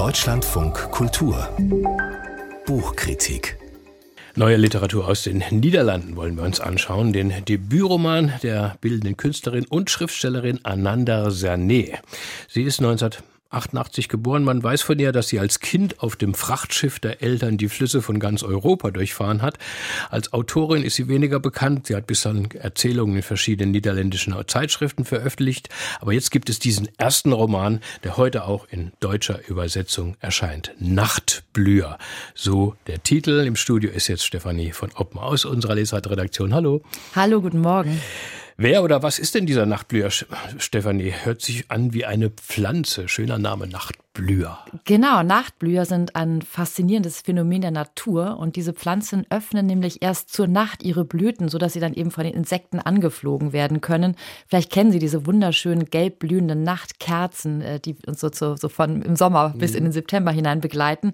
Deutschlandfunk Kultur Buchkritik Neue Literatur aus den Niederlanden wollen wir uns anschauen. Den Debütroman der bildenden Künstlerin und Schriftstellerin Ananda Serne. Sie ist 19 88 geboren. Man weiß von ihr, dass sie als Kind auf dem Frachtschiff der Eltern die Flüsse von ganz Europa durchfahren hat. Als Autorin ist sie weniger bekannt. Sie hat bislang Erzählungen in verschiedenen niederländischen Zeitschriften veröffentlicht. Aber jetzt gibt es diesen ersten Roman, der heute auch in deutscher Übersetzung erscheint. Nachtblüher. So der Titel. Im Studio ist jetzt Stefanie von Oppen aus unserer Lesart-Redaktion. Hallo. Hallo, guten Morgen. Wer oder was ist denn dieser Nachtblüher, Stefanie? Hört sich an wie eine Pflanze. Schöner Name, Nachtblüher. Genau, Nachtblüher sind ein faszinierendes Phänomen der Natur und diese Pflanzen öffnen nämlich erst zur Nacht ihre Blüten, sodass sie dann eben von den Insekten angeflogen werden können. Vielleicht kennen Sie diese wunderschönen gelb blühenden Nachtkerzen, äh, die uns so, so, so von im Sommer bis in den September hinein begleiten.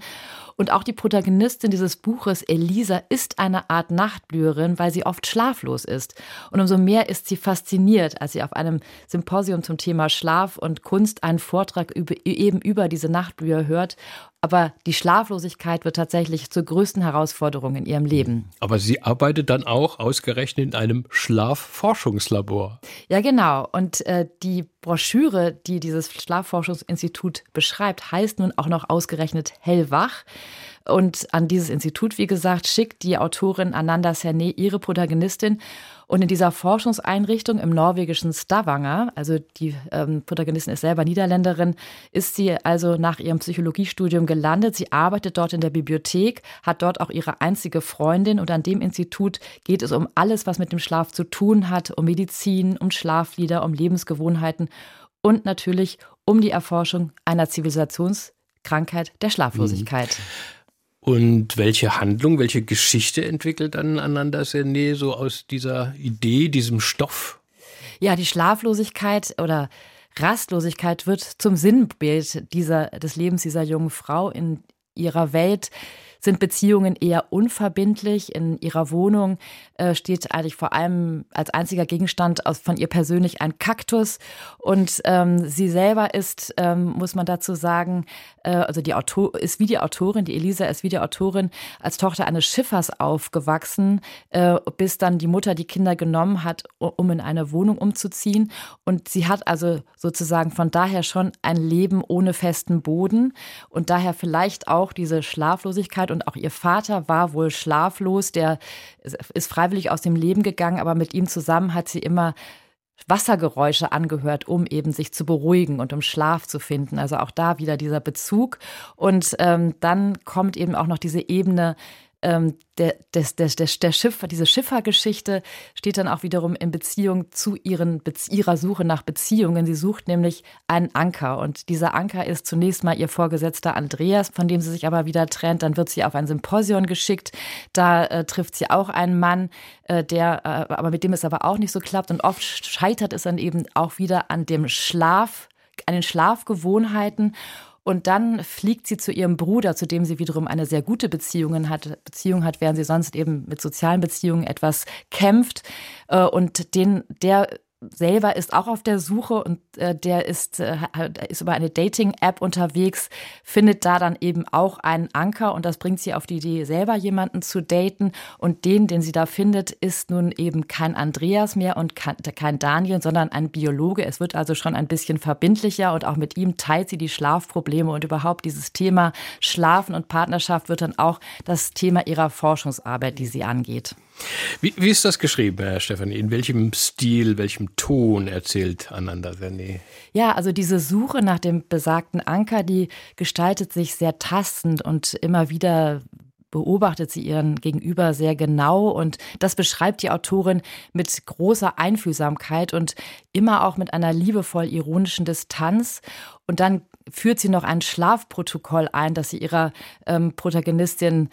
Und auch die Protagonistin dieses Buches, Elisa, ist eine Art Nachtblüherin, weil sie oft schlaflos ist. Und umso mehr ist sie fasziniert, als sie auf einem Symposium zum Thema Schlaf und Kunst einen Vortrag über, eben über diese Nachtblüher hört aber die Schlaflosigkeit wird tatsächlich zur größten Herausforderung in ihrem Leben. Aber sie arbeitet dann auch ausgerechnet in einem Schlafforschungslabor. Ja, genau. Und äh, die Broschüre, die dieses Schlafforschungsinstitut beschreibt, heißt nun auch noch ausgerechnet Hellwach. Und an dieses Institut, wie gesagt, schickt die Autorin Ananda Serne ihre Protagonistin. Und in dieser Forschungseinrichtung im norwegischen Stavanger, also die ähm, Protagonistin ist selber Niederländerin, ist sie also nach ihrem Psychologiestudium gelandet. Sie arbeitet dort in der Bibliothek, hat dort auch ihre einzige Freundin. Und an dem Institut geht es um alles, was mit dem Schlaf zu tun hat, um Medizin, um Schlaflieder, um Lebensgewohnheiten und natürlich um die Erforschung einer Zivilisationskrankheit der Schlaflosigkeit. Mhm. Und welche Handlung, welche Geschichte entwickelt dann Ananda Sene so aus dieser Idee, diesem Stoff? Ja, die Schlaflosigkeit oder Rastlosigkeit wird zum Sinnbild dieser, des Lebens dieser jungen Frau in ihrer Welt sind Beziehungen eher unverbindlich. In ihrer Wohnung äh, steht eigentlich vor allem als einziger Gegenstand aus, von ihr persönlich ein Kaktus. Und ähm, sie selber ist, ähm, muss man dazu sagen, äh, also die Autor ist wie die Autorin, die Elisa ist wie die Autorin, als Tochter eines Schiffers aufgewachsen, äh, bis dann die Mutter die Kinder genommen hat, um in eine Wohnung umzuziehen. Und sie hat also sozusagen von daher schon ein Leben ohne festen Boden und daher vielleicht auch diese Schlaflosigkeit und auch ihr Vater war wohl schlaflos, der ist freiwillig aus dem Leben gegangen, aber mit ihm zusammen hat sie immer Wassergeräusche angehört, um eben sich zu beruhigen und um Schlaf zu finden. Also auch da wieder dieser Bezug. Und ähm, dann kommt eben auch noch diese Ebene ähm, der, des, des, des, der Schiffer, diese Schiffergeschichte steht dann auch wiederum in Beziehung zu ihren, ihrer Suche nach Beziehungen. Sie sucht nämlich einen Anker und dieser Anker ist zunächst mal ihr Vorgesetzter Andreas, von dem sie sich aber wieder trennt. Dann wird sie auf ein Symposion geschickt. Da äh, trifft sie auch einen Mann, äh, der, äh, aber mit dem es aber auch nicht so klappt. Und oft scheitert es dann eben auch wieder an dem Schlaf, an den Schlafgewohnheiten. Und dann fliegt sie zu ihrem Bruder, zu dem sie wiederum eine sehr gute Beziehung hat, Beziehung hat, während sie sonst eben mit sozialen Beziehungen etwas kämpft. Äh, und den, der selber ist auch auf der Suche und äh, der ist, äh, ist über eine Dating-App unterwegs, findet da dann eben auch einen Anker und das bringt sie auf die Idee, selber jemanden zu daten. Und den, den sie da findet, ist nun eben kein Andreas mehr und kein Daniel, sondern ein Biologe. Es wird also schon ein bisschen verbindlicher und auch mit ihm teilt sie die Schlafprobleme und überhaupt dieses Thema Schlafen und Partnerschaft wird dann auch das Thema ihrer Forschungsarbeit, die sie angeht. Wie, wie ist das geschrieben, Herr Stefanie? In welchem Stil, welchem Ton erzählt Ananda Serne? Ja, also diese Suche nach dem besagten Anker, die gestaltet sich sehr tastend und immer wieder beobachtet sie ihren Gegenüber sehr genau und das beschreibt die Autorin mit großer Einfühlsamkeit und immer auch mit einer liebevoll ironischen Distanz. Und dann führt sie noch ein Schlafprotokoll ein, das sie ihrer ähm, Protagonistin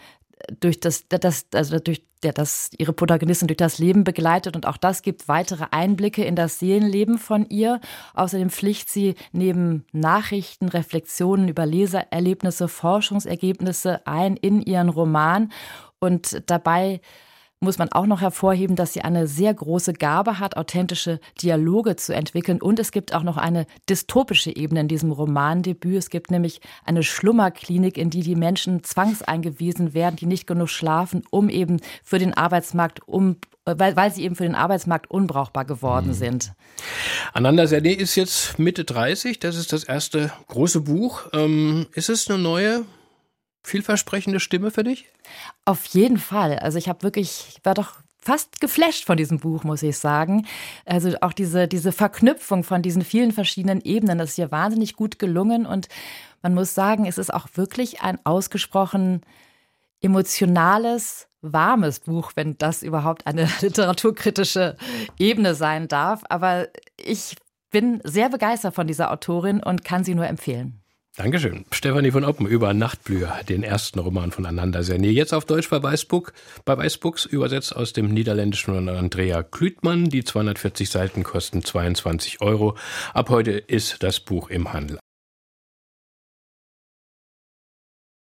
durch das, das, also durch der das ihre Protagonistin durch das Leben begleitet und auch das gibt weitere Einblicke in das Seelenleben von ihr. Außerdem pflicht sie neben Nachrichten, Reflexionen über Lesererlebnisse, Forschungsergebnisse ein in ihren Roman und dabei muss man auch noch hervorheben, dass sie eine sehr große Gabe hat, authentische Dialoge zu entwickeln. Und es gibt auch noch eine dystopische Ebene in diesem Romandebüt. Es gibt nämlich eine Schlummerklinik, in die die Menschen zwangseingewiesen werden, die nicht genug schlafen, um eben für den Arbeitsmarkt um weil, weil sie eben für den Arbeitsmarkt unbrauchbar geworden mhm. sind. Ananda Serne ist jetzt Mitte 30, das ist das erste große Buch. Ähm, ist es eine neue, vielversprechende Stimme für dich? Auf jeden Fall. Also ich habe wirklich, ich war doch fast geflasht von diesem Buch, muss ich sagen. Also auch diese, diese Verknüpfung von diesen vielen verschiedenen Ebenen, das ist hier wahnsinnig gut gelungen und man muss sagen, es ist auch wirklich ein ausgesprochen emotionales, warmes Buch, wenn das überhaupt eine literaturkritische Ebene sein darf. Aber ich bin sehr begeistert von dieser Autorin und kann sie nur empfehlen. Dankeschön. Stefanie von Oppen über Nachtblüher, den ersten Roman von Ananda Sernier. Jetzt auf Deutsch bei Weißbuch, bei Weißbuchs, übersetzt aus dem Niederländischen von Andrea Klütmann. Die 240 Seiten kosten 22 Euro. Ab heute ist das Buch im Handel.